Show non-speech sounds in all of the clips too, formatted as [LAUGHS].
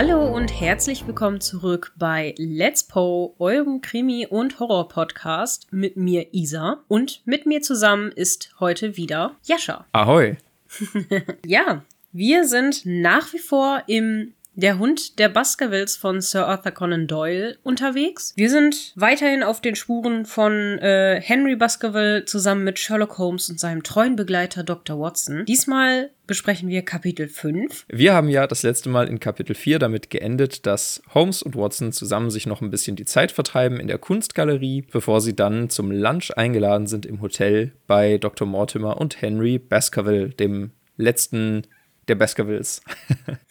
Hallo und herzlich willkommen zurück bei Let's Po, eurem Krimi- und Horror-Podcast mit mir Isa. Und mit mir zusammen ist heute wieder Jascha. Ahoi. [LAUGHS] ja, wir sind nach wie vor im der Hund der Baskervilles von Sir Arthur Conan Doyle unterwegs. Wir sind weiterhin auf den Spuren von äh, Henry Baskerville zusammen mit Sherlock Holmes und seinem treuen Begleiter Dr. Watson. Diesmal besprechen wir Kapitel 5. Wir haben ja das letzte Mal in Kapitel 4 damit geendet, dass Holmes und Watson zusammen sich noch ein bisschen die Zeit vertreiben in der Kunstgalerie, bevor sie dann zum Lunch eingeladen sind im Hotel bei Dr. Mortimer und Henry Baskerville, dem letzten der Baskervilles.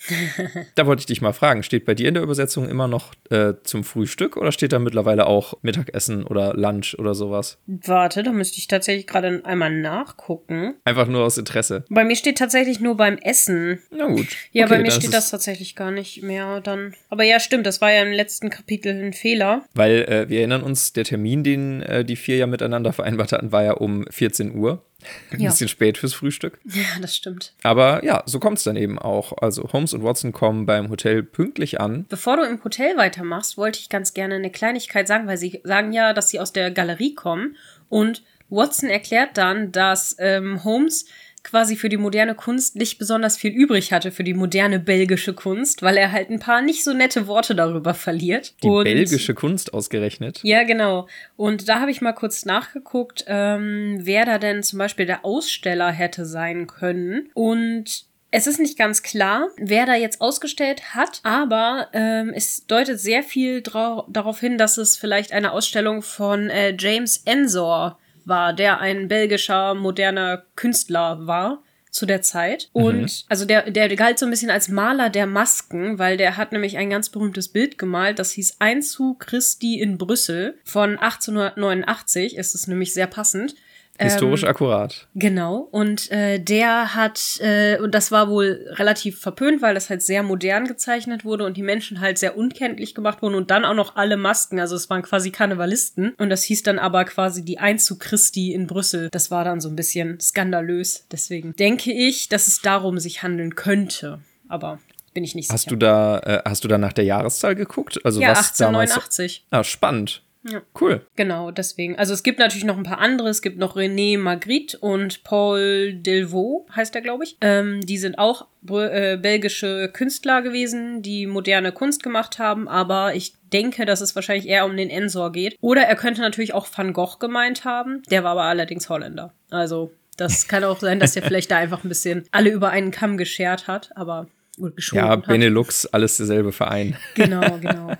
[LAUGHS] da wollte ich dich mal fragen, steht bei dir in der Übersetzung immer noch äh, zum Frühstück oder steht da mittlerweile auch Mittagessen oder Lunch oder sowas? Warte, da müsste ich tatsächlich gerade einmal nachgucken. Einfach nur aus Interesse. Bei mir steht tatsächlich nur beim Essen. Na gut. Ja, okay, bei mir steht das tatsächlich gar nicht mehr dann. Aber ja, stimmt, das war ja im letzten Kapitel ein Fehler. Weil äh, wir erinnern uns, der Termin, den äh, die vier ja miteinander vereinbart hatten, war ja um 14 Uhr. Ein ja. bisschen spät fürs Frühstück. Ja, das stimmt. Aber ja, so kommt es dann eben auch. Also Holmes und Watson kommen beim Hotel pünktlich an. Bevor du im Hotel weitermachst, wollte ich ganz gerne eine Kleinigkeit sagen, weil sie sagen ja, dass sie aus der Galerie kommen. Und Watson erklärt dann, dass ähm, Holmes quasi für die moderne Kunst nicht besonders viel übrig hatte für die moderne belgische Kunst, weil er halt ein paar nicht so nette Worte darüber verliert. Die und, belgische Kunst ausgerechnet. Ja, genau. Und da habe ich mal kurz nachgeguckt, ähm, wer da denn zum Beispiel der Aussteller hätte sein können. Und es ist nicht ganz klar, wer da jetzt ausgestellt hat, aber ähm, es deutet sehr viel darauf hin, dass es vielleicht eine Ausstellung von äh, James Ensor war, der ein belgischer moderner Künstler war zu der Zeit. Mhm. Und mhm. also der, der galt so ein bisschen als Maler der Masken, weil der hat nämlich ein ganz berühmtes Bild gemalt, das hieß Einzug Christi in Brüssel von 1889, ist es nämlich sehr passend. Historisch ähm, akkurat. Genau. Und äh, der hat, äh, und das war wohl relativ verpönt, weil das halt sehr modern gezeichnet wurde und die Menschen halt sehr unkenntlich gemacht wurden und dann auch noch alle Masken. Also es waren quasi Karnevalisten. Und das hieß dann aber quasi die Einzug Christi in Brüssel. Das war dann so ein bisschen skandalös. Deswegen denke ich, dass es darum sich handeln könnte. Aber bin ich nicht hast sicher. Du da, äh, hast du da nach der Jahreszahl geguckt? Also ja, was 1889. Damals... Ah, spannend. Ja. Cool. Genau, deswegen. Also es gibt natürlich noch ein paar andere. Es gibt noch René Magritte und Paul Delvaux, heißt er, glaube ich. Ähm, die sind auch äh, belgische Künstler gewesen, die moderne Kunst gemacht haben, aber ich denke, dass es wahrscheinlich eher um den Ensor geht. Oder er könnte natürlich auch Van Gogh gemeint haben. Der war aber allerdings Holländer. Also das kann auch sein, dass er [LAUGHS] vielleicht da einfach ein bisschen alle über einen Kamm geschert hat, aber ja, Benelux, alles derselbe Verein. [LAUGHS] Genau, genau.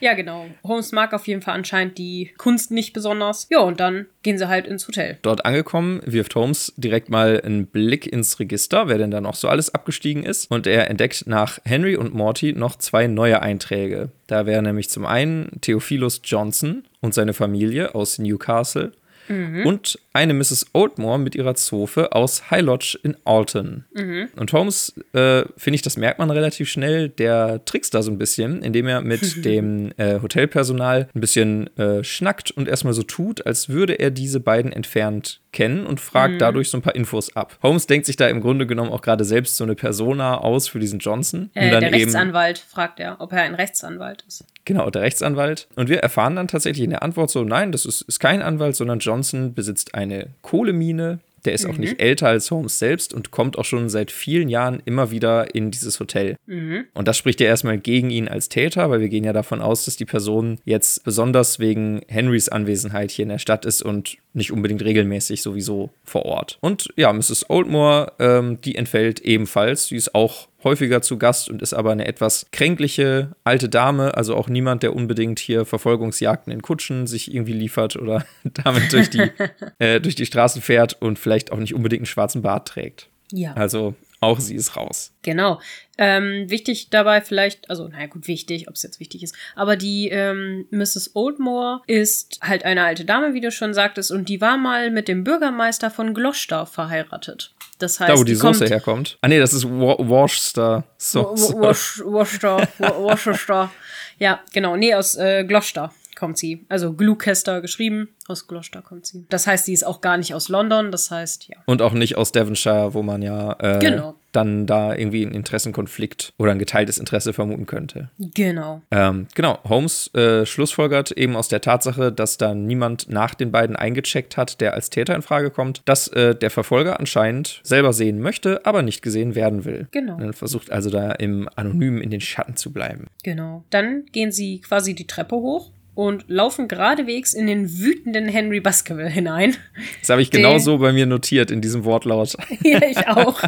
Ja, genau. Holmes mag auf jeden Fall anscheinend die Kunst nicht besonders. Ja, und dann gehen sie halt ins Hotel. Dort angekommen, wirft Holmes direkt mal einen Blick ins Register, wer denn da noch so alles abgestiegen ist. Und er entdeckt nach Henry und Morty noch zwei neue Einträge. Da wäre nämlich zum einen Theophilus Johnson und seine Familie aus Newcastle mhm. und eine Mrs. Oldmore mit ihrer Zofe aus High Lodge in Alton. Mhm. Und Holmes, äh, finde ich, das merkt man relativ schnell, der trickst da so ein bisschen, indem er mit [LAUGHS] dem äh, Hotelpersonal ein bisschen äh, schnackt und erstmal so tut, als würde er diese beiden entfernt kennen und fragt mhm. dadurch so ein paar Infos ab. Holmes denkt sich da im Grunde genommen auch gerade selbst so eine Persona aus für diesen Johnson. Äh, der Rechtsanwalt fragt er, ob er ein Rechtsanwalt ist. Genau, der Rechtsanwalt. Und wir erfahren dann tatsächlich in der Antwort so, nein, das ist, ist kein Anwalt, sondern Johnson besitzt eine Kohlemine, der ist mhm. auch nicht älter als Holmes selbst und kommt auch schon seit vielen Jahren immer wieder in dieses Hotel. Mhm. Und das spricht ja erstmal gegen ihn als Täter, weil wir gehen ja davon aus, dass die Person jetzt besonders wegen Henrys Anwesenheit hier in der Stadt ist und nicht unbedingt regelmäßig sowieso vor Ort. Und ja, Mrs. Oldmore, ähm, die entfällt ebenfalls. Sie ist auch häufiger zu Gast und ist aber eine etwas kränkliche alte Dame, also auch niemand, der unbedingt hier Verfolgungsjagden in Kutschen sich irgendwie liefert oder [LAUGHS] damit durch die, [LAUGHS] äh, durch die Straßen fährt und vielleicht auch nicht unbedingt einen schwarzen Bart trägt. Ja. Also auch sie ist raus. Genau. Ähm, wichtig dabei vielleicht, also naja gut, wichtig, ob es jetzt wichtig ist, aber die ähm, Mrs. Oldmore ist halt eine alte Dame, wie du schon sagtest, und die war mal mit dem Bürgermeister von Gloucester verheiratet. Das heißt, da, wo die, die Soße herkommt. Ah, nee, das ist Worcester Sauce. Worcester. Worcester. Ja, genau. Nee, aus äh, Gloucester kommt sie. Also Gloucester geschrieben, aus Gloucester kommt sie. Das heißt, sie ist auch gar nicht aus London, das heißt, ja. Und auch nicht aus Devonshire, wo man ja äh, genau. Dann da irgendwie einen Interessenkonflikt oder ein geteiltes Interesse vermuten könnte. Genau. Ähm, genau, Holmes äh, schlussfolgert eben aus der Tatsache, dass da niemand nach den beiden eingecheckt hat, der als Täter in Frage kommt, dass äh, der Verfolger anscheinend selber sehen möchte, aber nicht gesehen werden will. Genau. Er versucht also da im Anonymen in den Schatten zu bleiben. Genau. Dann gehen sie quasi die Treppe hoch und laufen geradewegs in den wütenden Henry Baskerville hinein. Das habe ich genau so bei mir notiert in diesem Wortlaut. [LAUGHS] ja, ich auch.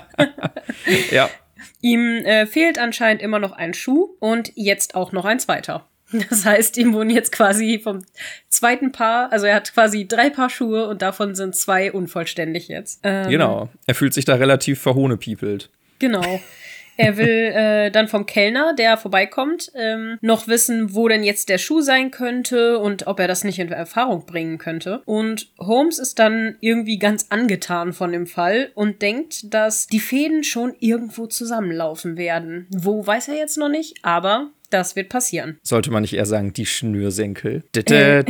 [LAUGHS] ja. Ihm äh, fehlt anscheinend immer noch ein Schuh und jetzt auch noch ein zweiter. Das heißt, ihm wurden jetzt quasi vom zweiten Paar, also er hat quasi drei Paar Schuhe und davon sind zwei unvollständig jetzt. Ähm, genau. Er fühlt sich da relativ verhohnepiepelt. Genau. Er will äh, dann vom Kellner, der vorbeikommt, ähm, noch wissen, wo denn jetzt der Schuh sein könnte und ob er das nicht in Erfahrung bringen könnte. Und Holmes ist dann irgendwie ganz angetan von dem Fall und denkt, dass die Fäden schon irgendwo zusammenlaufen werden. Wo weiß er jetzt noch nicht, aber das wird passieren. Sollte man nicht eher sagen, die Schnürsenkel. Äh, [LAUGHS]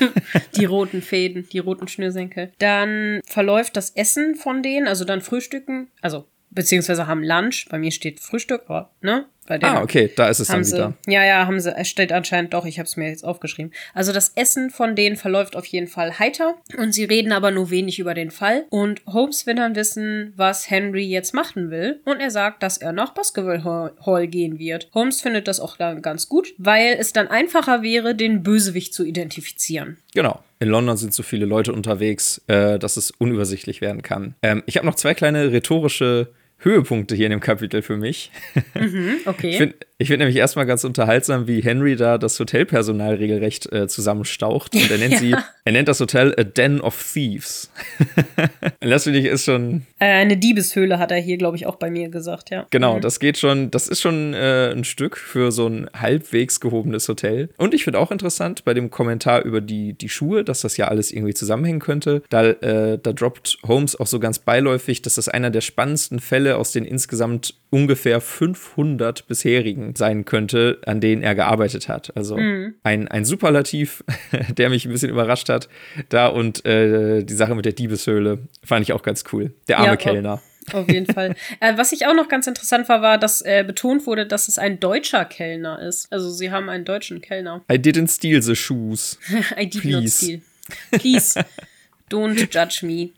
[LAUGHS] die roten Fäden, die roten Schnürsenkel. Dann verläuft das Essen von denen, also dann Frühstücken, also beziehungsweise haben Lunch. Bei mir steht Frühstück, aber ne? ah, okay, da ist es dann sie, wieder. Ja, ja, haben sie. Es steht anscheinend doch, ich habe es mir jetzt aufgeschrieben. Also das Essen von denen verläuft auf jeden Fall heiter und sie reden aber nur wenig über den Fall. Und Holmes will dann wissen, was Henry jetzt machen will. Und er sagt, dass er nach Baskerville Hall gehen wird. Holmes findet das auch dann ganz gut, weil es dann einfacher wäre, den Bösewicht zu identifizieren. Genau. In London sind so viele Leute unterwegs, äh, dass es unübersichtlich werden kann. Ähm, ich habe noch zwei kleine rhetorische Höhepunkte hier in dem Kapitel für mich. Mhm, okay. Ich finde ich find nämlich erstmal ganz unterhaltsam, wie Henry da das Hotelpersonal regelrecht äh, zusammenstaucht. Und er nennt [LAUGHS] ja. sie, er nennt das Hotel a Den of Thieves. [LAUGHS] Das finde ich ist schon. Äh, eine Diebeshöhle hat er hier, glaube ich, auch bei mir gesagt, ja. Genau, mhm. das geht schon, das ist schon äh, ein Stück für so ein halbwegs gehobenes Hotel. Und ich finde auch interessant bei dem Kommentar über die, die Schuhe, dass das ja alles irgendwie zusammenhängen könnte. Da, äh, da droppt Holmes auch so ganz beiläufig, dass das einer der spannendsten Fälle aus den insgesamt ungefähr 500 bisherigen sein könnte, an denen er gearbeitet hat. Also mhm. ein, ein Superlativ, [LAUGHS] der mich ein bisschen überrascht hat. Da und äh, die Sache mit der Diebeshöhle fand ich auch ganz cool. Der arme ja, Kellner. Auf jeden Fall. [LAUGHS] äh, was ich auch noch ganz interessant war, war, dass äh, betont wurde, dass es ein deutscher Kellner ist. Also sie haben einen deutschen Kellner. I didn't steal the shoes. [LAUGHS] I did Please. not steal. Please, don't judge me.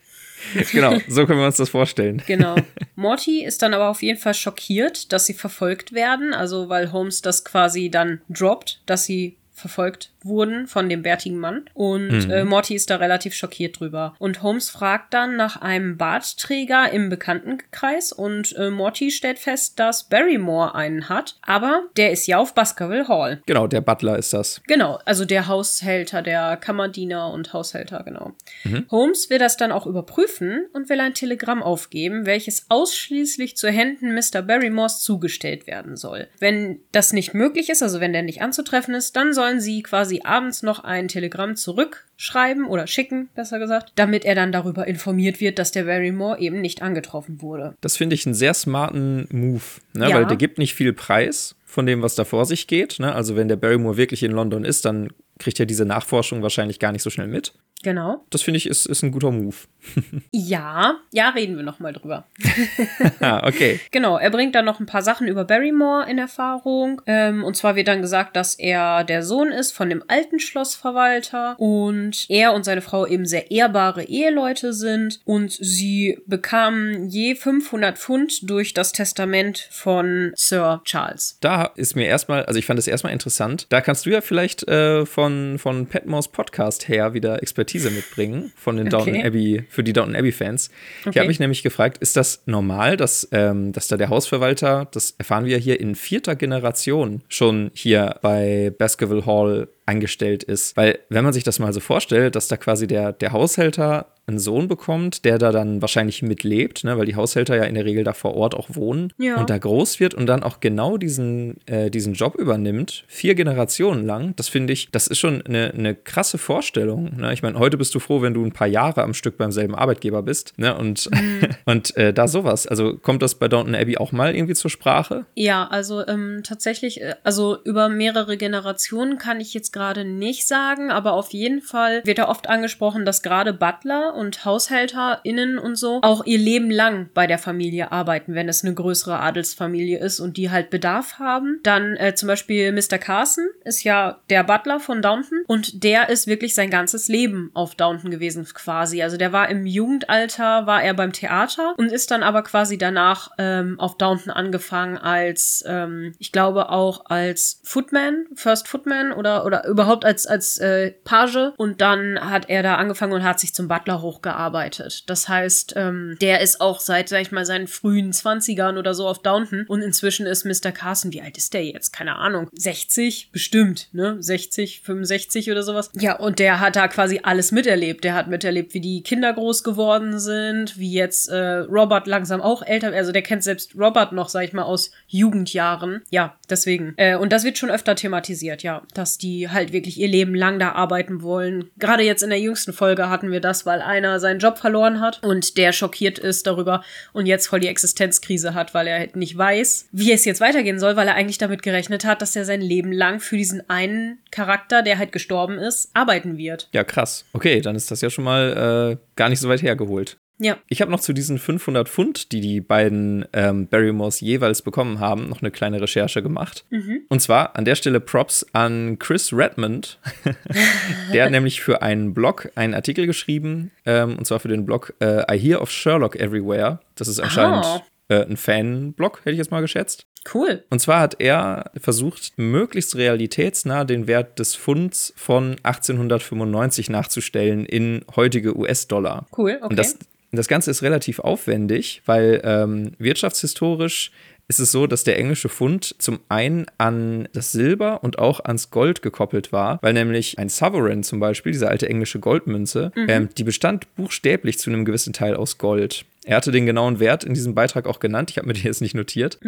Genau, so können wir uns das vorstellen. Genau. Morty ist dann aber auf jeden Fall schockiert, dass sie verfolgt werden, also weil Holmes das quasi dann droppt, dass sie verfolgt wurden von dem bärtigen Mann. Und mhm. äh, Morty ist da relativ schockiert drüber. Und Holmes fragt dann nach einem Bartträger im Bekanntenkreis und äh, Morty stellt fest, dass Barrymore einen hat, aber der ist ja auf Baskerville Hall. Genau, der Butler ist das. Genau, also der Haushälter, der Kammerdiener und Haushälter, genau. Mhm. Holmes will das dann auch überprüfen und will ein Telegramm aufgeben, welches ausschließlich zu Händen Mr. Barrymores zugestellt werden soll. Wenn das nicht möglich ist, also wenn der nicht anzutreffen ist, dann sollen sie quasi quasi abends noch ein Telegramm zurückschreiben oder schicken, besser gesagt, damit er dann darüber informiert wird, dass der Barrymore eben nicht angetroffen wurde. Das finde ich einen sehr smarten Move, ne? ja. weil der gibt nicht viel Preis von dem, was da vor sich geht. Ne? Also wenn der Barrymore wirklich in London ist, dann kriegt er diese Nachforschung wahrscheinlich gar nicht so schnell mit. Genau. Das finde ich ist, ist ein guter Move. [LAUGHS] ja, ja, reden wir nochmal drüber. [LAUGHS] ah, okay. Genau, er bringt dann noch ein paar Sachen über Barrymore in Erfahrung. Ähm, und zwar wird dann gesagt, dass er der Sohn ist von dem alten Schlossverwalter und er und seine Frau eben sehr ehrbare Eheleute sind und sie bekamen je 500 Pfund durch das Testament von Sir Charles. Da ist mir erstmal, also ich fand es erstmal interessant, da kannst du ja vielleicht äh, von, von Petmores Podcast her wieder Expertise Expertise mitbringen von den Downton okay. Abbey, für die Downton Abbey-Fans. Okay. Ich habe mich nämlich gefragt, ist das normal, dass, ähm, dass da der Hausverwalter, das erfahren wir hier in vierter Generation schon hier bei Baskerville Hall angestellt ist. Weil, wenn man sich das mal so vorstellt, dass da quasi der, der Haushälter einen Sohn bekommt, der da dann wahrscheinlich mitlebt, ne, weil die Haushälter ja in der Regel da vor Ort auch wohnen ja. und da groß wird und dann auch genau diesen, äh, diesen Job übernimmt, vier Generationen lang, das finde ich, das ist schon eine, eine krasse Vorstellung. Ne? Ich meine, heute bist du froh, wenn du ein paar Jahre am Stück beim selben Arbeitgeber bist ne? und, mhm. [LAUGHS] und äh, da sowas. Also kommt das bei Downton Abbey auch mal irgendwie zur Sprache? Ja, also ähm, tatsächlich, äh, also über mehrere Generationen kann ich jetzt gerade nicht sagen, aber auf jeden Fall wird da oft angesprochen, dass gerade Butler Und HaushälterInnen und so auch ihr Leben lang bei der Familie arbeiten, wenn es eine größere Adelsfamilie ist und die halt Bedarf haben. Dann äh, zum Beispiel Mr. Carson ist ja der Butler von Downton und der ist wirklich sein ganzes Leben auf Downton gewesen quasi. Also der war im Jugendalter, war er beim Theater und ist dann aber quasi danach ähm, auf Downton angefangen als, ähm, ich glaube auch als Footman, First Footman oder, oder überhaupt als, als äh, Page und dann hat er da angefangen und hat sich zum Butler hochgearbeitet. Das heißt, ähm, der ist auch seit, sag ich mal, seinen frühen Zwanzigern oder so auf Downton und inzwischen ist Mr. Carson, wie alt ist der jetzt? Keine Ahnung. 60? Bestimmt, ne? 60, 65 oder sowas. Ja, und der hat da quasi alles miterlebt. Der hat miterlebt, wie die Kinder groß geworden sind, wie jetzt äh, Robert langsam auch älter, also der kennt selbst Robert noch, sag ich mal, aus Jugendjahren. Ja, deswegen. Äh, und das wird schon öfter thematisiert, ja, dass die halt wirklich ihr Leben lang da arbeiten wollen. Gerade jetzt in der jüngsten Folge hatten wir das, weil einer seinen Job verloren hat und der schockiert ist darüber und jetzt voll die Existenzkrise hat, weil er halt nicht weiß, wie es jetzt weitergehen soll, weil er eigentlich damit gerechnet hat, dass er sein Leben lang für diesen einen Charakter, der halt gestorben ist, arbeiten wird. Ja, krass. Okay, dann ist das ja schon mal äh, gar nicht so weit hergeholt. Ja. Ich habe noch zu diesen 500 Pfund, die die beiden ähm, Barrymores jeweils bekommen haben, noch eine kleine Recherche gemacht. Mhm. Und zwar an der Stelle Props an Chris Redmond. [LAUGHS] der hat nämlich für einen Blog einen Artikel geschrieben, ähm, und zwar für den Blog äh, I Hear of Sherlock Everywhere. Das ist anscheinend äh, ein Fan-Blog, hätte ich jetzt mal geschätzt. Cool. Und zwar hat er versucht, möglichst realitätsnah den Wert des Pfunds von 1895 nachzustellen in heutige US-Dollar. Cool, okay. Und das, das Ganze ist relativ aufwendig, weil ähm, wirtschaftshistorisch ist es so, dass der englische Pfund zum einen an das Silber und auch ans Gold gekoppelt war, weil nämlich ein Sovereign zum Beispiel, diese alte englische Goldmünze, ähm, die bestand buchstäblich zu einem gewissen Teil aus Gold. Er hatte den genauen Wert in diesem Beitrag auch genannt. Ich habe mir den jetzt nicht notiert.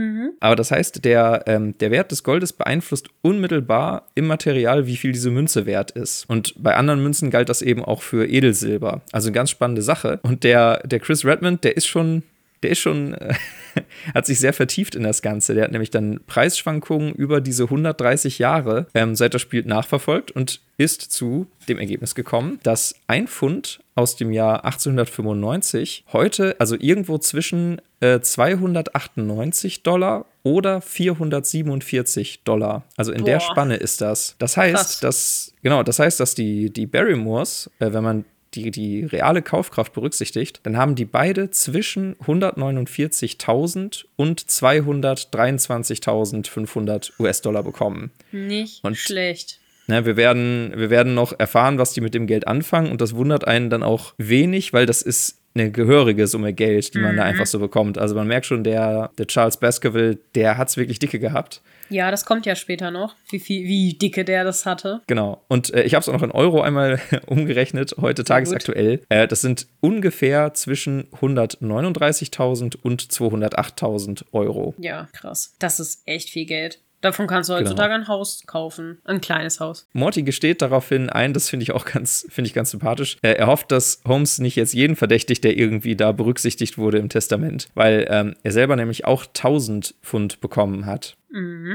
Aber das heißt, der, ähm, der Wert des Goldes beeinflusst unmittelbar im Material, wie viel diese Münze wert ist. Und bei anderen Münzen galt das eben auch für Edelsilber. Also eine ganz spannende Sache. Und der, der Chris Redmond, der ist schon, der ist schon, äh, [LAUGHS] hat sich sehr vertieft in das Ganze. Der hat nämlich dann Preisschwankungen über diese 130 Jahre, ähm, seit er spielt, nachverfolgt und ist zu dem Ergebnis gekommen, dass ein Pfund aus dem Jahr 1895 heute, also irgendwo zwischen äh, 298 Dollar oder 447 Dollar. Also in der Boah. Spanne ist das. Das heißt, Krass. dass, genau, das heißt, dass die, die Barrymores, äh, wenn man die, die reale Kaufkraft berücksichtigt, dann haben die beide zwischen 149.000 und 223.500 US-Dollar bekommen. Nicht Und- schlecht. Ne, wir, werden, wir werden noch erfahren, was die mit dem Geld anfangen und das wundert einen dann auch wenig, weil das ist eine gehörige Summe Geld, die man da einfach so bekommt. Also man merkt schon, der, der Charles Baskerville, der hat es wirklich dicke gehabt. Ja, das kommt ja später noch, wie, viel, wie dicke der das hatte. Genau. Und äh, ich habe es auch noch in Euro einmal [LAUGHS] umgerechnet, heute tagesaktuell. Äh, das sind ungefähr zwischen 139.000 und 208.000 Euro. Ja, krass. Das ist echt viel Geld. Davon kannst du Genau. heutzutage ein Haus kaufen. Ein kleines Haus. Morty gesteht daraufhin ein, das finde ich auch ganz, finde ich ganz sympathisch. Äh, er hofft, dass Holmes nicht jetzt jeden verdächtigt, der irgendwie da berücksichtigt wurde im Testament, weil ähm, er selber nämlich auch 1000 Pfund bekommen hat.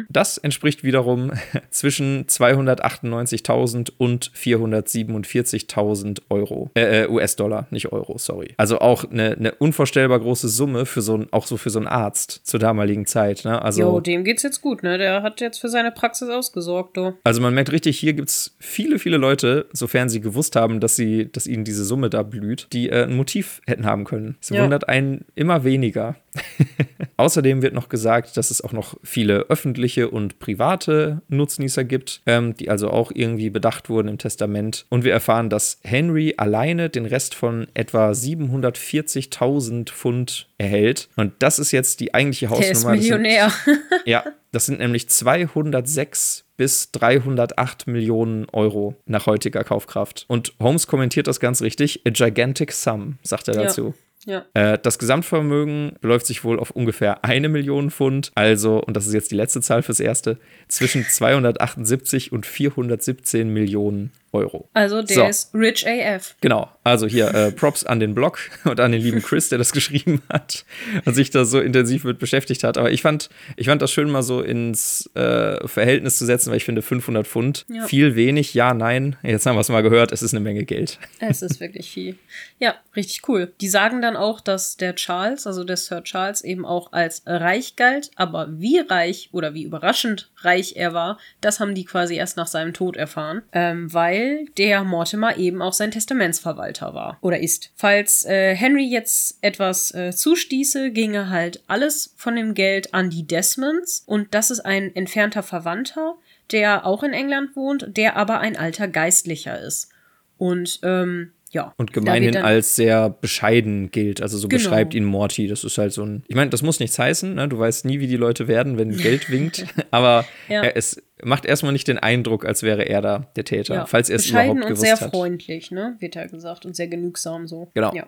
Das entspricht wiederum [LAUGHS] zwischen 298.000 und 447.000 Euro. Äh, äh, US-Dollar, nicht Euro, sorry. Also auch eine, eine unvorstellbar große Summe für so ein, auch so für so einen Arzt zur damaligen Zeit. Ne? Also, Jo, dem geht's jetzt gut, ne? Der hat jetzt für seine Praxis ausgesorgt, du. also man merkt richtig, hier gibt es viele, viele Leute, sofern sie gewusst haben, dass sie, dass ihnen diese Summe da blüht, die äh, ein Motiv hätten haben können. Es Ja. wundert einen immer weniger. [LAUGHS] Außerdem wird noch gesagt, dass es auch noch viele öffentliche und private Nutznießer gibt, ähm, die also auch irgendwie bedacht wurden im Testament. Und wir erfahren, dass Henry alleine den Rest von etwa 740.000 Pfund erhält. Und das ist jetzt die eigentliche Der ist Hausnummer. Das sind- Millionär. [LAUGHS] [LAUGHS] ja, das sind nämlich 206 bis 308 Millionen Euro nach heutiger Kaufkraft. Und Holmes kommentiert das ganz richtig. A gigantic sum, sagt er Ja. dazu. Ja. Äh, das Gesamtvermögen beläuft sich wohl auf ungefähr eine Million Pfund. Also, und das ist jetzt die letzte Zahl fürs Erste, zwischen 278 und 417 Millionen Euro. Also der so. ist Rich AF. Genau. Also hier äh, Props an den Blog [LAUGHS] und an den lieben Chris, der das geschrieben hat und sich da so intensiv mit beschäftigt hat. Aber ich fand, ich fand das schön mal so ins äh, Verhältnis zu setzen, weil ich finde 500 Pfund ja. viel wenig. Ja, nein. Jetzt haben wir es mal gehört. Es ist eine Menge Geld. Es ist wirklich viel. Ja, richtig cool. Die sagen dann auch, dass der Charles, also der Sir Charles, eben auch als reich galt. Aber wie reich oder wie überraschend reich er war, das haben die quasi erst nach seinem Tod erfahren. Ähm, weil der Mortimer eben auch sein Testamentsverwalter war oder ist. Falls äh, Henry jetzt etwas äh, zustieße, ginge halt alles von dem Geld an die Desmonds und das ist ein entfernter Verwandter, der auch in England wohnt, der aber ein alter Geistlicher ist. Und ähm, ja. Und gemeinhin als sehr bescheiden gilt. Also so genau. beschreibt ihn Morty. Das ist halt so ein. Ich meine, das muss nichts heißen, ne? Du weißt nie, wie die Leute werden, wenn [LAUGHS] Geld winkt. Aber ja. er, es macht erstmal nicht den Eindruck, als wäre er da der Täter, ja. falls er es überhaupt gewusst hat. und sehr freundlich, ne? Wird er gesagt. Und sehr genügsam so. Genau. Ja.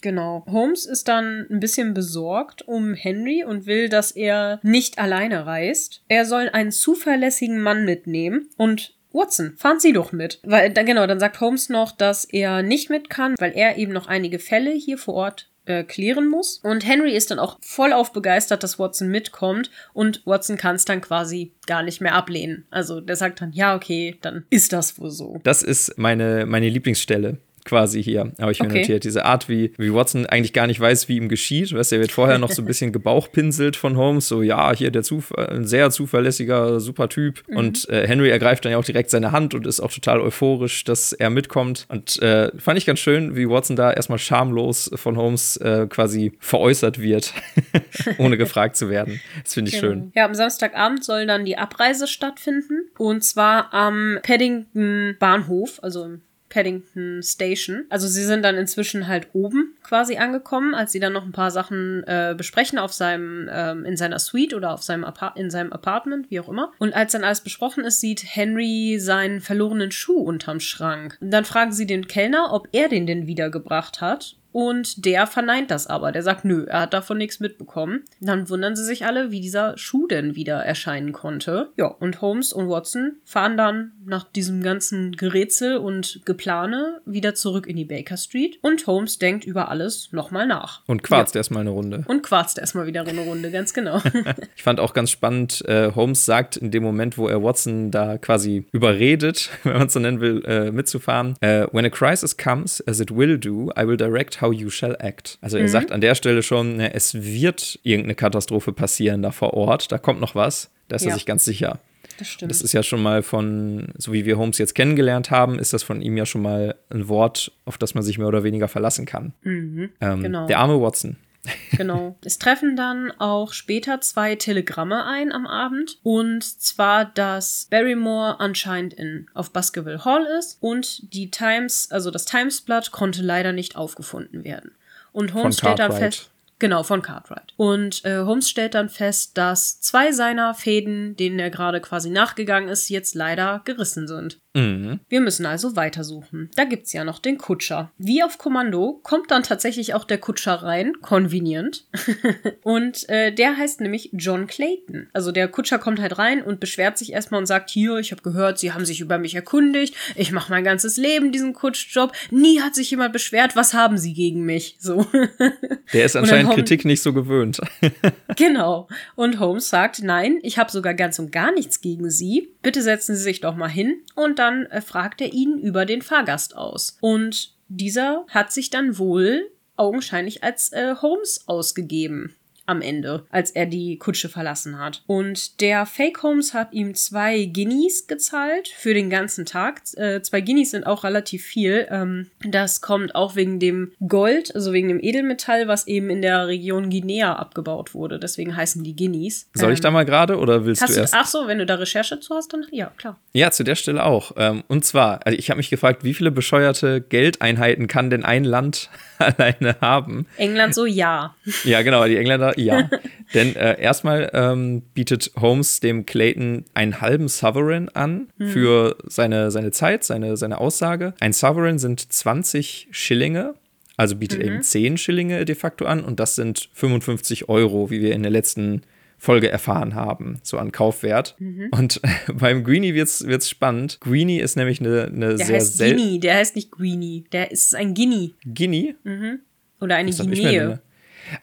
Genau. Holmes ist dann ein bisschen besorgt um Henry und will, dass er nicht alleine reist. Er soll einen zuverlässigen Mann mitnehmen und Watson, fahren Sie doch mit. Weil, dann, genau, dann sagt Holmes noch, dass er nicht mit kann, weil er eben noch einige Fälle hier vor Ort äh, klären muss. Und Henry ist dann auch voll auf begeistert, dass Watson mitkommt und Watson kann es dann quasi gar nicht mehr ablehnen. Also der sagt dann, ja, okay, dann ist das wohl so. Das ist meine, meine Lieblingsstelle quasi hier, habe ich mir okay. notiert. Diese Art, wie, wie Watson eigentlich gar nicht weiß, wie ihm geschieht. Weißt, er wird vorher noch so ein [LAUGHS] bisschen gebauchpinselt von Holmes, so ja, hier der Zuf ein sehr zuverlässiger, super Typ. Mhm. Und äh, Henry ergreift dann ja auch direkt seine Hand und ist auch total euphorisch, dass er mitkommt. Und äh, fand ich ganz schön, wie Watson da erstmal schamlos von Holmes äh, quasi veräußert wird, [LAUGHS] ohne gefragt zu werden. Das finde ich genau. schön. Ja, am Samstagabend soll dann die Abreise stattfinden. Und zwar am Paddington Bahnhof, also im Paddington Station. Also sie sind dann inzwischen halt oben quasi angekommen, als sie dann noch ein paar Sachen äh, besprechen auf seinem ähm, in seiner Suite oder auf seinem Apart in seinem Apartment, wie auch immer. Und als dann alles besprochen ist, sieht Henry seinen verlorenen Schuh unterm Schrank. Und dann fragen sie den Kellner, ob er den denn wiedergebracht hat. Und der verneint das aber. Der sagt, nö, er hat davon nichts mitbekommen. Dann wundern sie sich alle, wie dieser Schuh denn wieder erscheinen konnte. Ja, und Holmes und Watson fahren dann nach diesem ganzen Gerätsel und Geplane wieder zurück in die Baker Street. Und Holmes denkt über alles nochmal nach. Und quarzt ja. erstmal eine Runde. Und quarzt erstmal wieder eine Runde, ganz genau. [LAUGHS] ich fand auch ganz spannend, äh, Holmes sagt in dem Moment, wo er Watson da quasi überredet, [LAUGHS] wenn man es so nennen will, äh, mitzufahren, uh, When a crisis comes, as it will do, I will direct how you shall act. Also er mhm. sagt an der Stelle schon, ne, es wird irgendeine Katastrophe passieren da vor Ort, da kommt noch was, da ist ja. er sich ganz sicher. Das stimmt. Das ist ja schon mal von, so wie wir Holmes jetzt kennengelernt haben, ist das von ihm ja schon mal ein Wort, auf das man sich mehr oder weniger verlassen kann. Mhm, ähm, genau. Der arme Watson. [LAUGHS] Genau. Es treffen dann auch später zwei Telegramme ein am Abend. Und zwar, dass Barrymore anscheinend in, auf Baskerville Hall ist und die Times, also das Timesblatt konnte leider nicht aufgefunden werden. Und Holmes stellt dann fest. Genau, von Cartwright. Und äh, Holmes stellt dann fest, dass zwei seiner Fäden, denen er gerade quasi nachgegangen ist, jetzt leider gerissen sind. Mhm. Wir müssen also weitersuchen. Da gibt's ja noch den Kutscher. Wie auf Kommando kommt dann tatsächlich auch der Kutscher rein, convenient. [LAUGHS] und äh, der heißt nämlich John Clayton. Also der Kutscher kommt halt rein und beschwert sich erstmal und sagt, hier, ich habe gehört, sie haben sich über mich erkundigt. Ich mache mein ganzes Leben diesen Kutschjob. Nie hat sich jemand beschwert. Was haben sie gegen mich? So. [LAUGHS] Der ist anscheinend Kritik nicht so gewöhnt. [LAUGHS] genau. Und Holmes sagt, nein, ich habe sogar ganz und gar nichts gegen sie. Bitte setzen Sie sich doch mal hin und dann äh, fragt er ihn über den Fahrgast aus. Und dieser hat sich dann wohl augenscheinlich als äh, Holmes ausgegeben am Ende, als er die Kutsche verlassen hat. Und der Fake Holmes hat ihm zwei Guineas gezahlt für den ganzen Tag. Äh, zwei Guineas sind auch relativ viel. Ähm, das kommt auch wegen dem Gold, also wegen dem Edelmetall, was eben in der Region Guinea abgebaut wurde. Deswegen heißen die Guineas. Soll ich da ähm, mal gerade oder willst du erst? ach so, wenn du da Recherche zu hast, dann ja, klar. Ja, zu der Stelle auch. Ähm, und zwar, also ich habe mich gefragt, wie viele bescheuerte Geldeinheiten kann denn ein Land [LAUGHS] alleine haben? England so ja. Ja, genau, die Engländer ja, [LAUGHS] denn äh, erstmal ähm, bietet Holmes dem Clayton einen halben Sovereign an mhm. für seine, seine Zeit, seine, seine Aussage. Ein Sovereign sind 20 Schillinge, also bietet mhm. eben 10 Schillinge de facto an und das sind 55 Euro, wie wir in der letzten Folge erfahren haben, so an Kaufwert. Mhm. Und [LAUGHS] beim Greenie wird's, wird's spannend. Greenie ist nämlich eine, eine der sehr heißt Guinea, der heißt nicht Greenie, der ist ein Guinea. Guinea? Mhm. Oder eine Guinea.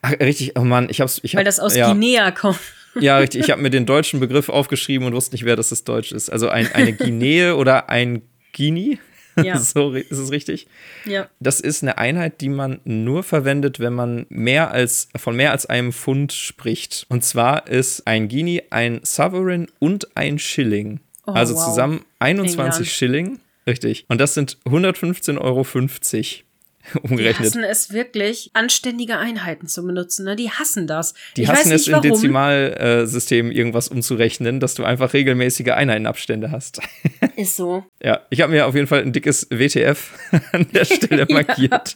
Ach, richtig, oh Mann, ich hab's. Ich hab, Weil das aus ja. Guinea kommt. Ja, [LAUGHS] richtig. Ich habe mir den deutschen Begriff aufgeschrieben und wusste nicht, wer das ist Deutsch ist. Also ein, eine Guinea [LAUGHS] oder ein Guinea. Ja. [LAUGHS] so ist es richtig. Ja. Das ist eine Einheit, die man nur verwendet, wenn man mehr als von mehr als einem Pfund spricht. Und zwar ist ein Guinea ein Sovereign und ein Schilling. Oh, also wow. zusammen 21 England. Schilling. Richtig. Und das sind 115,50 Euro [LAUGHS] umgerechnet. Die hassen es wirklich, anständige Einheiten zu benutzen. Ne? Die hassen das. Die ich hassen es, im Dezimalsystem irgendwas umzurechnen, dass du einfach regelmäßige Einheitenabstände hast. [LAUGHS] Ist so. ja, ich habe mir auf jeden Fall ein dickes WTF [LAUGHS] an der Stelle markiert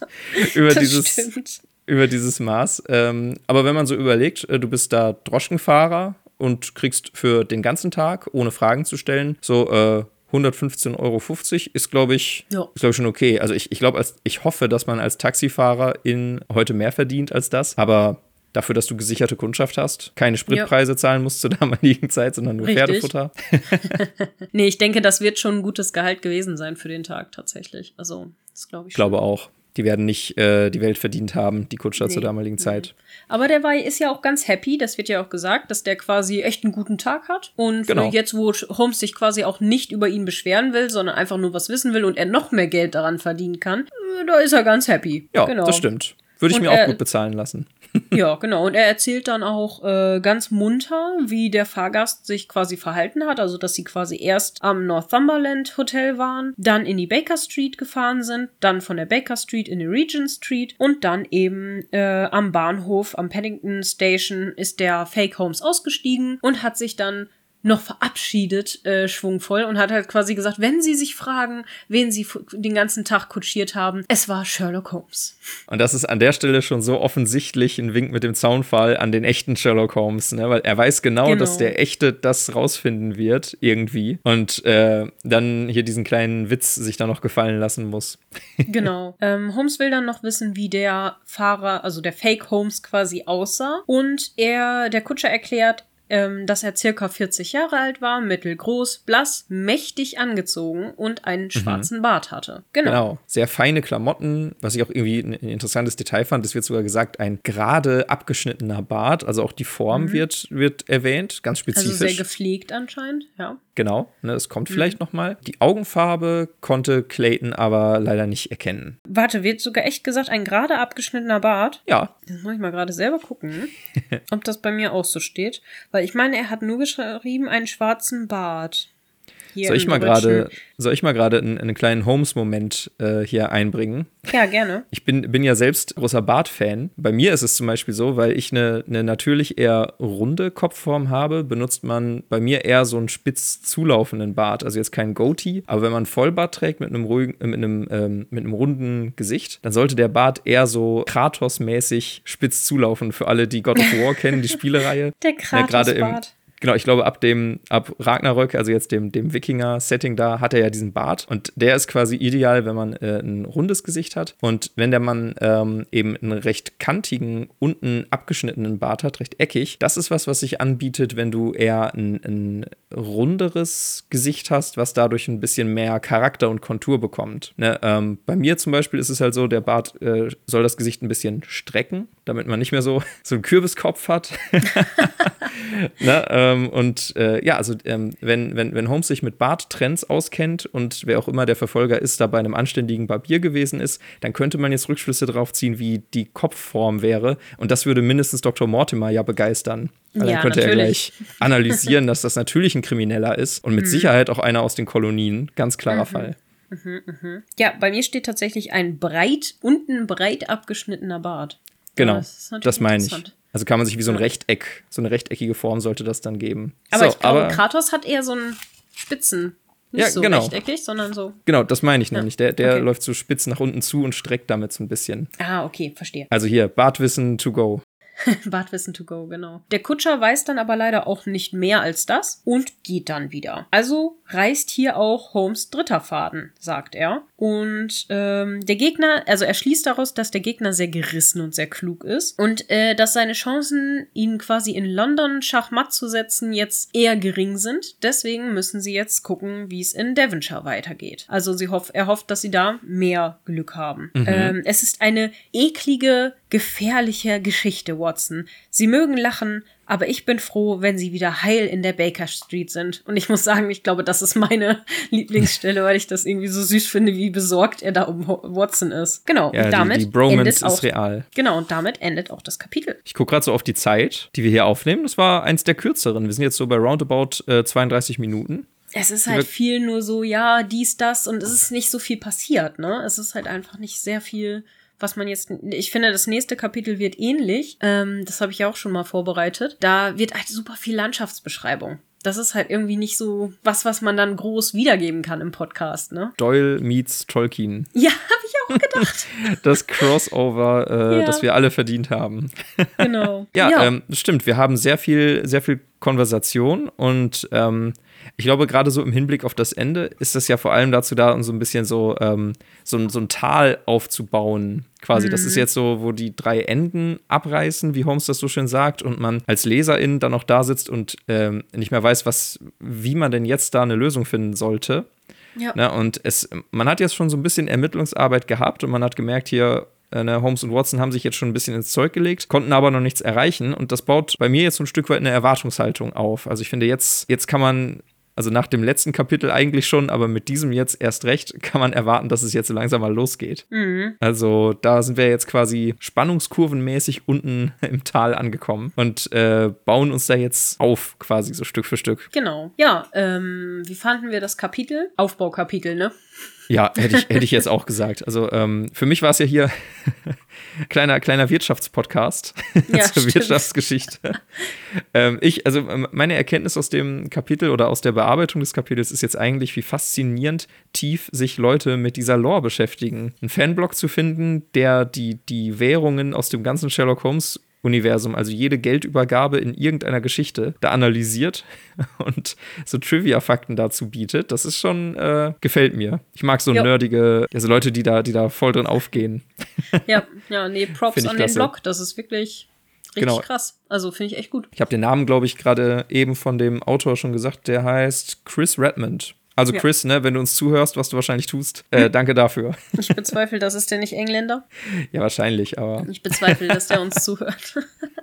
über dieses über dieses Maß. Ähm, aber wenn man so überlegt, äh, du bist da Droschkenfahrer und kriegst für den ganzen Tag, ohne Fragen zu stellen, so äh, 115,50 Euro ist, glaube ich, ja. ist, ich, schon okay. Also ich, ich glaube, ich hoffe, dass man als Taxifahrer in heute mehr verdient als das. Aber dafür, dass du gesicherte Kundschaft hast, keine Spritpreise ja. zahlen musst zur damaligen Zeit, sondern nur Richtig. Pferdefutter. [LAUGHS] nee, ich denke, das wird schon ein gutes Gehalt gewesen sein für den Tag tatsächlich. Also, das glaube ich. Ich glaube auch die werden nicht äh, die Welt verdient haben, die Kutscher nee, zur damaligen nee. Zeit. Aber der war, ist ja auch ganz happy, das wird ja auch gesagt, dass der quasi echt einen guten Tag hat. Und genau. jetzt, wo Holmes sich quasi auch nicht über ihn beschweren will, sondern einfach nur was wissen will und er noch mehr Geld daran verdienen kann, äh, da ist er ganz happy. Ja, genau. das stimmt. Würde ich und mir auch gut bezahlen lassen. [LAUGHS] ja, genau. Und er erzählt dann auch äh, ganz munter, wie der Fahrgast sich quasi verhalten hat. Also, dass sie quasi erst am Northumberland Hotel waren, dann in die Baker Street gefahren sind, dann von der Baker Street in die Regent Street und dann eben äh, am Bahnhof, am Paddington Station, ist der Fake Holmes ausgestiegen und hat sich dann noch verabschiedet, äh, schwungvoll, und hat halt quasi gesagt, wenn Sie sich fragen, wen Sie den ganzen Tag kutschiert haben, es war Sherlock Holmes. Und das ist an der Stelle schon so offensichtlich ein Wink mit dem Zaunfall an den echten Sherlock Holmes, ne? weil er weiß genau, genau. dass der echte das rausfinden wird, irgendwie, und äh, dann hier diesen kleinen Witz sich da noch gefallen lassen muss. [LAUGHS] genau. Ähm, Holmes will dann noch wissen, wie der Fahrer, also der Fake Holmes quasi aussah, und er, der Kutscher erklärt, ähm, dass er circa 40 Jahre alt war, mittelgroß, blass, mächtig angezogen und einen mhm. schwarzen mhm. Bart hatte. Genau. genau. Sehr feine Klamotten, was ich auch irgendwie ein interessantes Detail fand. Es wird sogar gesagt, ein gerade abgeschnittener Bart, also auch die Form mhm. wird, wird erwähnt, ganz spezifisch. Also sehr gepflegt anscheinend, ja. Genau, ne, das kommt mhm. vielleicht mhm. noch mal. Die Augenfarbe konnte Clayton aber leider nicht erkennen. Warte, wird sogar echt gesagt, ein gerade abgeschnittener Bart? Ja. Das muss ich mal gerade selber gucken, [LAUGHS] ob das bei mir auch so steht. Weil ich meine, er hat nur geschrieben, einen schwarzen Bart. Hier soll ich mal gerade soll ich mal gerade einen, einen, kleinen Holmes-Moment äh, hier einbringen? Ja, gerne. Ich bin, bin ja selbst großer Bart-Fan. Bei mir ist es zum Beispiel so, weil ich eine, eine natürlich eher runde Kopfform habe, benutzt man bei mir eher so einen spitz zulaufenden Bart. Also jetzt kein Goatee, aber wenn man Vollbart trägt mit einem ruhigen, mit einem, ähm, mit einem runden Gesicht, dann sollte der Bart eher so Kratos-mäßig spitz zulaufen. Für alle, die God of War kennen, die Spielereihe. Der Kratos-Bart. Genau, ich glaube, ab dem, ab Ragnarök, also jetzt dem, dem Wikinger-Setting da, hat er ja diesen Bart. Und der ist quasi ideal, wenn man äh, ein rundes Gesicht hat. Und wenn der Mann ähm, eben einen recht kantigen, unten abgeschnittenen Bart hat, recht eckig, das ist was, was sich anbietet, wenn du eher ein, ein runderes Gesicht hast, was dadurch ein bisschen mehr Charakter und Kontur bekommt. Ne? Ähm, bei mir zum Beispiel ist es halt so, der Bart äh, soll das Gesicht ein bisschen strecken, damit man nicht mehr so, [LAUGHS] so einen Kürbiskopf hat. [LAUGHS] ne? Ähm, und äh, ja, also ähm, wenn, wenn, wenn Holmes sich mit Barttrends auskennt und wer auch immer der Verfolger ist, da bei einem anständigen Barbier gewesen ist, dann könnte man jetzt Rückschlüsse darauf ziehen, wie die Kopfform wäre. Und das würde mindestens Dr. Mortimer ja begeistern. Weil ja, dann könnte natürlich. er gleich [LAUGHS] analysieren, dass das natürlich ein Krimineller ist und mit mhm. Sicherheit auch einer aus den Kolonien. Ganz klarer mhm. Fall. Mhm, mh. Ja, bei mir steht tatsächlich ein breit, unten breit abgeschnittener Bart. Genau, ja, das, das meine ich. Also kann man sich wie so ein Rechteck, so eine rechteckige Form sollte das dann geben. Aber so, ich glaube, Kratos hat eher so einen Spitzen. Nicht ja, so genau. rechteckig, sondern so. Genau, das meine ich ja. nämlich. Der, der okay. läuft so spitz nach unten zu und streckt damit so ein bisschen. Ah, okay, verstehe. Also hier, Bartwissen to go. [LAUGHS] Badwissen to go, genau. Der Kutscher weiß dann aber leider auch nicht mehr als das und geht dann wieder. Also reißt hier auch Holmes dritter Faden, sagt er. Und ähm, der Gegner, also er schließt daraus, dass der Gegner sehr gerissen und sehr klug ist und äh, dass seine Chancen, ihn quasi in London Schachmatt zu setzen, jetzt eher gering sind. Deswegen müssen sie jetzt gucken, wie es in Devonshire weitergeht. Also sie hoff, er hofft, dass sie da mehr Glück haben. Mhm. Ähm, es ist eine eklige, gefährliche Geschichte, Watson. Sie mögen lachen, aber ich bin froh, wenn sie wieder heil in der Baker Street sind. Und ich muss sagen, ich glaube, das ist meine [LAUGHS] Lieblingsstelle, weil ich das irgendwie so süß finde, wie besorgt er da um Watson ist. Genau. Ja, und damit die, die Bromance ist real. Genau, und damit endet auch das Kapitel. Ich gucke gerade so auf die Zeit, die wir hier aufnehmen. Das war eins der kürzeren. Wir sind jetzt so bei roundabout äh, 32 Minuten. Es ist halt viel nur so, ja, dies, das und es ist nicht so viel passiert, ne? Es ist halt einfach nicht sehr viel was man jetzt, ich finde, das nächste Kapitel wird ähnlich. Ähm, das habe ich ja auch schon mal vorbereitet. Da wird halt super viel Landschaftsbeschreibung. Das ist halt irgendwie nicht so was, was man dann groß wiedergeben kann im Podcast, ne? Doyle meets Tolkien. [LAUGHS] Ja, habe ich auch gedacht. [LAUGHS] das Crossover, äh, ja. das wir alle verdient haben. Genau. [LAUGHS] ja, ja. Ähm, stimmt. Wir haben sehr viel, sehr viel Konversation und ähm, ich glaube, gerade so im Hinblick auf das Ende ist das ja vor allem dazu da, um so ein bisschen so, ähm, so, so ein Tal aufzubauen. Quasi, mhm. das ist mhm. jetzt so, wo die drei Enden abreißen, wie Holmes das so schön sagt, und man als Leserin dann noch da sitzt und ähm, nicht mehr weiß, was, wie man denn jetzt da eine Lösung finden sollte. Ja. Na, ne, und es, man hat jetzt schon so ein bisschen Ermittlungsarbeit gehabt und man hat gemerkt, hier, äh, ne, Holmes und Watson haben sich jetzt schon ein bisschen ins Zeug gelegt, konnten aber noch nichts erreichen und das baut bei mir jetzt so ein Stück weit eine Erwartungshaltung auf. Also ich finde, jetzt, jetzt kann man also nach dem letzten Kapitel eigentlich schon, aber mit diesem jetzt erst recht kann man erwarten, dass es jetzt so langsam mal losgeht. Mhm. Also da sind wir jetzt quasi spannungskurvenmäßig unten [LAUGHS] im Tal angekommen und äh, bauen uns da jetzt auf, quasi so Stück für Stück. Genau. Ja, ähm, wie fanden wir das Kapitel? Aufbaukapitel, ne? Ja, hätte ich, hätte ich jetzt auch gesagt. Also ähm, für mich war es ja hier [LAUGHS] kleiner, kleiner Wirtschaftspodcast ja, [LAUGHS] zur stimmt. Wirtschaftsgeschichte. ähm, ich, also ähm, meine Erkenntnis aus dem Kapitel oder aus der Bearbeitung des Kapitels ist jetzt eigentlich, wie faszinierend tief sich Leute mit dieser Lore beschäftigen. Ein Fanblog zu finden, der die, die Währungen aus dem ganzen Sherlock Holmes Universum, also jede Geldübergabe in irgendeiner Geschichte, da analysiert [LAUGHS] und so Trivia-Fakten dazu bietet. Das ist schon, äh, gefällt mir. Ich mag so jo. nerdige, also Leute, die da, die da voll drin aufgehen. [LAUGHS] Ja, ja, nee, Props an klasse. den Blog. Das ist wirklich richtig genau. krass. Also finde ich echt gut. Ich habe den Namen, glaube ich, gerade eben von dem Autor schon gesagt. Der heißt Chris Redmond. Also ja. Chris, ne, wenn du uns zuhörst, was du wahrscheinlich tust, äh, hm. danke dafür. Ich bezweifle, das ist der nicht Engländer. [LAUGHS] Ja, wahrscheinlich, aber. Ich bezweifle, dass der uns zuhört.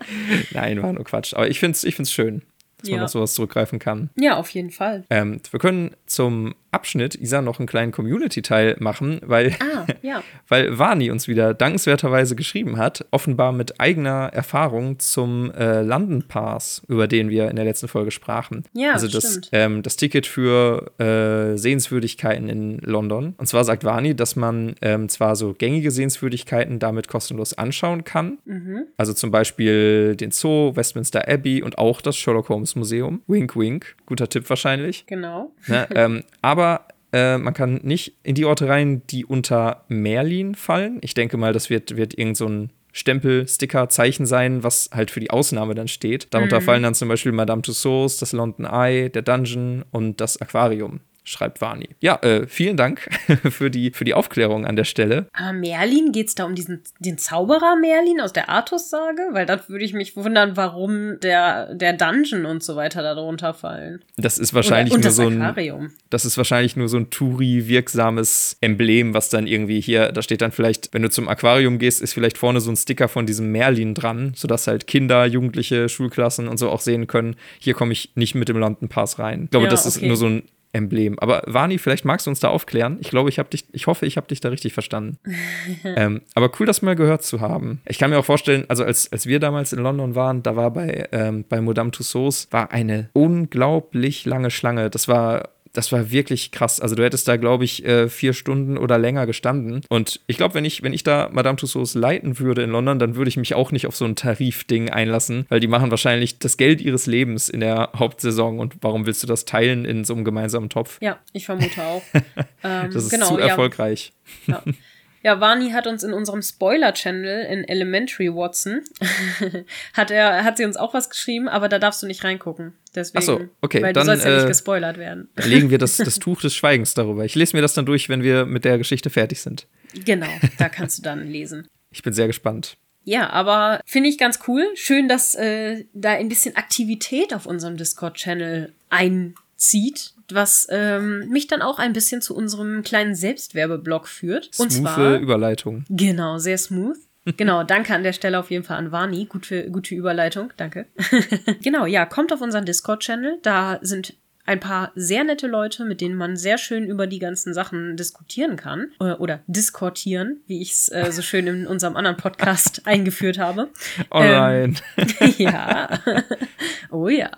[LAUGHS] Nein, war nur Quatsch. Aber ich finde es ich find's schön dass ja. man auf sowas zurückgreifen kann. Ja, auf jeden Fall. Ähm, wir können zum Abschnitt Isa noch einen kleinen Community-Teil machen, weil, ah, ja. [LAUGHS] weil Vani uns wieder dankenswerterweise geschrieben hat, offenbar mit eigener Erfahrung zum äh, London Pass, über den wir in der letzten Folge sprachen. Ja, also das, ähm, das Ticket für äh, Sehenswürdigkeiten in London. Und zwar sagt Vani, dass man ähm, zwar so gängige Sehenswürdigkeiten damit kostenlos anschauen kann. Mhm. Also zum Beispiel den Zoo, Westminster Abbey und auch das Sherlock Holmes Museum. Wink, wink. Guter Tipp wahrscheinlich. Genau. Ne, ähm, aber äh, man kann nicht in die Orte rein, die unter Merlin fallen. Ich denke mal, das wird, wird irgend so ein Stempel, Sticker, Zeichen sein, was halt für die Ausnahme dann steht. Darunter mhm. fallen dann zum Beispiel Madame Tussauds, das London Eye, der Dungeon und das Aquarium schreibt Vani. Ja, äh, vielen Dank [LAUGHS] für die, für die Aufklärung an der Stelle. Aber Merlin, geht es da um diesen, den Zauberer Merlin aus der Artus-Sage? Weil da würde ich mich wundern, warum der, der Dungeon und so weiter darunter fallen. Das ist wahrscheinlich Oder, nur so ein. Aquarium. Das ist wahrscheinlich nur so ein Touri-wirksames Emblem, was dann irgendwie hier, da steht dann vielleicht, wenn du zum Aquarium gehst, ist vielleicht vorne so ein Sticker von diesem Merlin dran, sodass halt Kinder, Jugendliche, Schulklassen und so auch sehen können, hier komme ich nicht mit dem London Pass rein. Ich glaube, ja, das okay. ist nur so ein Emblem. Aber Vani, vielleicht magst du uns da aufklären. Ich glaube, ich habe dich, ich hoffe, ich habe dich da richtig verstanden. [LAUGHS] ähm, aber cool, das mal gehört zu haben. Ich kann mir auch vorstellen, also als, als wir damals in London waren, da war bei, ähm, bei Madame Tussauds war eine unglaublich lange Schlange. Das war das war wirklich krass. Also du hättest da, glaube ich, äh, vier Stunden oder länger gestanden. Und ich glaube, wenn ich, wenn ich da Madame Tussauds leiten würde in London, dann würde ich mich auch nicht auf so ein Tarifding einlassen, weil die machen wahrscheinlich das Geld ihres Lebens in der Hauptsaison. Und warum willst du das teilen in so einem gemeinsamen Topf? Ja, ich vermute auch. [LAUGHS] ähm, das ist genau, zu erfolgreich. Ja. Ja, [LAUGHS] Vani hat uns in unserem Spoiler-Channel in Elementary Watson, [LAUGHS] hat, er, hat sie uns auch was geschrieben, aber da darfst du nicht reingucken. Deswegen, Ach so, okay. Weil dann, du sollst ja nicht äh, gespoilert werden. [LAUGHS] Legen wir das, [LAUGHS] das Tuch des Schweigens darüber. Ich lese mir das dann durch, wenn wir mit der Geschichte fertig sind. Genau, da kannst du dann lesen. Ich bin sehr gespannt. Ja, aber finde ich ganz cool. Schön, dass äh, da ein bisschen Aktivität auf unserem Discord-Channel einzieht, was ähm, mich dann auch ein bisschen zu unserem kleinen Selbstwerbeblog führt. Und Smoothe zwar Überleitung. Genau, sehr smooth. [LAUGHS] Genau, danke an der Stelle auf jeden Fall an Vani. Gut für, gute Überleitung, danke. [LAUGHS] genau, ja, kommt auf unseren Discord-Channel. Da sind ein paar sehr nette Leute, mit denen man sehr schön über die ganzen Sachen diskutieren kann. Äh, Oder diskortieren, wie ich es äh, so schön in unserem anderen Podcast [LAUGHS] eingeführt habe. Oh nein. Ähm, [LAUGHS] ja. oh ja.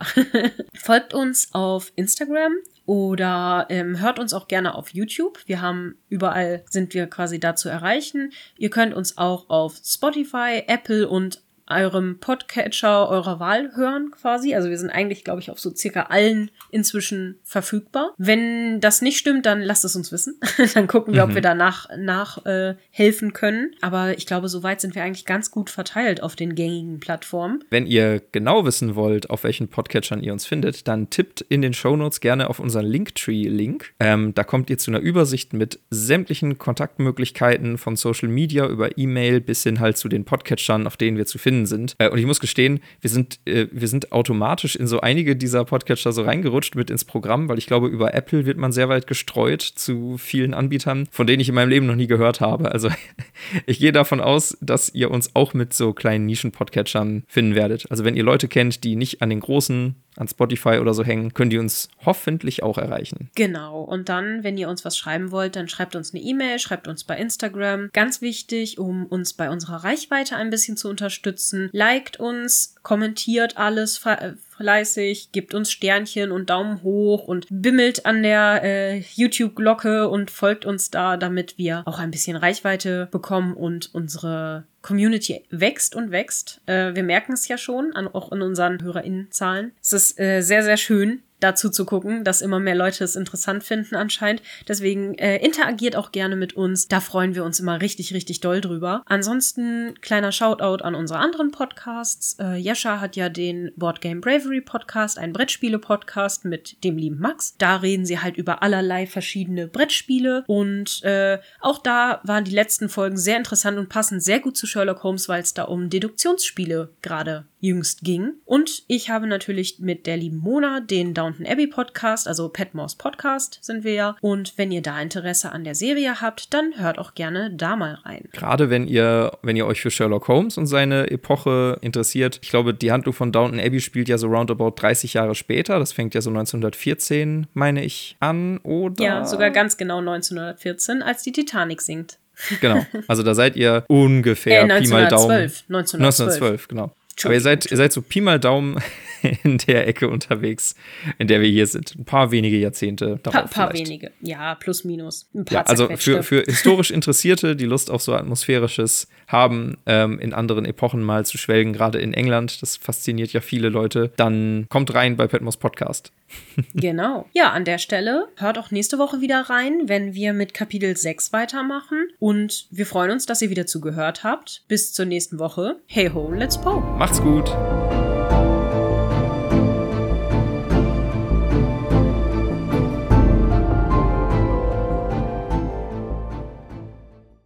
Folgt uns auf Instagram oder ähm, hört uns auch gerne auf YouTube. Wir haben überall sind wir quasi da zu erreichen. Ihr könnt uns auch auf Spotify, Apple und eurem Podcatcher eurer Wahl hören quasi. Also wir sind eigentlich, glaube ich, auf so circa allen inzwischen verfügbar. Wenn das nicht stimmt, dann lasst es uns wissen. [LAUGHS] dann gucken wir, ob wir danach nach, äh, helfen können. Aber ich glaube, soweit sind wir eigentlich ganz gut verteilt auf den gängigen Plattformen. Wenn ihr genau wissen wollt, auf welchen Podcatchern ihr uns findet, dann tippt in den Shownotes gerne auf unseren Linktree-Link. Ähm, da kommt ihr zu einer Übersicht mit sämtlichen Kontaktmöglichkeiten von Social Media über E-Mail bis hin halt zu den Podcatchern, auf denen wir zu finden sind. Äh, und ich muss gestehen, wir sind, äh, wir sind automatisch in so einige dieser Podcatcher so reingerutscht mit ins Programm, weil ich glaube, über Apple wird man sehr weit gestreut zu vielen Anbietern, von denen ich in meinem Leben noch nie gehört habe. Also [LAUGHS] ich gehe davon aus, dass ihr uns auch mit so kleinen Nischen-Podcatchern finden werdet. Also wenn ihr Leute kennt, die nicht an den großen an Spotify oder so hängen, können die uns hoffentlich auch erreichen. Genau. Und dann, wenn ihr uns was schreiben wollt, dann schreibt uns eine E-Mail, schreibt uns bei Instagram. Ganz wichtig, um uns bei unserer Reichweite ein bisschen zu unterstützen. Liked uns, kommentiert alles fleißig, gibt uns Sternchen und Daumen hoch und bimmelt an der äh, YouTube-Glocke und folgt uns da, damit wir auch ein bisschen Reichweite bekommen und unsere Community wächst und wächst. Äh, wir merken es ja schon, an, auch in unseren HörerInnenzahlen. Es ist äh, sehr, sehr schön, dazu zu gucken, dass immer mehr Leute es interessant finden anscheinend. Deswegen äh, interagiert auch gerne mit uns. Da freuen wir uns immer richtig, richtig doll drüber. Ansonsten kleiner Shoutout an unsere anderen Podcasts. Äh, Jescha hat ja den Board Game Bravery Podcast, ein Brettspiele-Podcast mit dem lieben Max. Da reden sie halt über allerlei verschiedene Brettspiele und äh, auch da waren die letzten Folgen sehr interessant und passen sehr gut zu Sherlock Holmes, weil es da um Deduktionsspiele gerade jüngst ging. Und ich habe natürlich mit der lieben Mona den Downton Abbey Podcast, also Petmores Podcast sind wir ja. Und wenn ihr da Interesse an der Serie habt, dann hört auch gerne da mal rein. Gerade wenn ihr, wenn ihr euch für Sherlock Holmes und seine Epoche interessiert, ich glaube, die Handlung von Downton Abbey spielt ja so roundabout 30 Jahre später. Das fängt ja so 1914, meine ich, an, oder? Ja, sogar ganz genau 1914, als die Titanic sinkt. Genau. Also da seid ihr ungefähr Äh, Pi mal Daumen. 1912. 1912. 1912, genau. Aber ihr seid, ihr seid so Pi mal Daumen [LAUGHS] in der Ecke unterwegs, in der wir hier sind. Ein paar wenige Jahrzehnte darauf paar vielleicht. wenige. Ja, plus minus. Ein paar Ja, also für, für [LAUGHS] historisch Interessierte, die Lust auf so Atmosphärisches haben, ähm, in anderen Epochen mal zu schwelgen, gerade in England, das fasziniert ja viele Leute, dann kommt rein bei Petmos Podcast. [LAUGHS] Genau. Ja, an der Stelle hört auch nächste Woche wieder rein, wenn wir mit Kapitel 6 weitermachen. Und wir freuen uns, dass ihr wieder zugehört habt. Bis zur nächsten Woche. Hey ho, let's po. Macht's gut!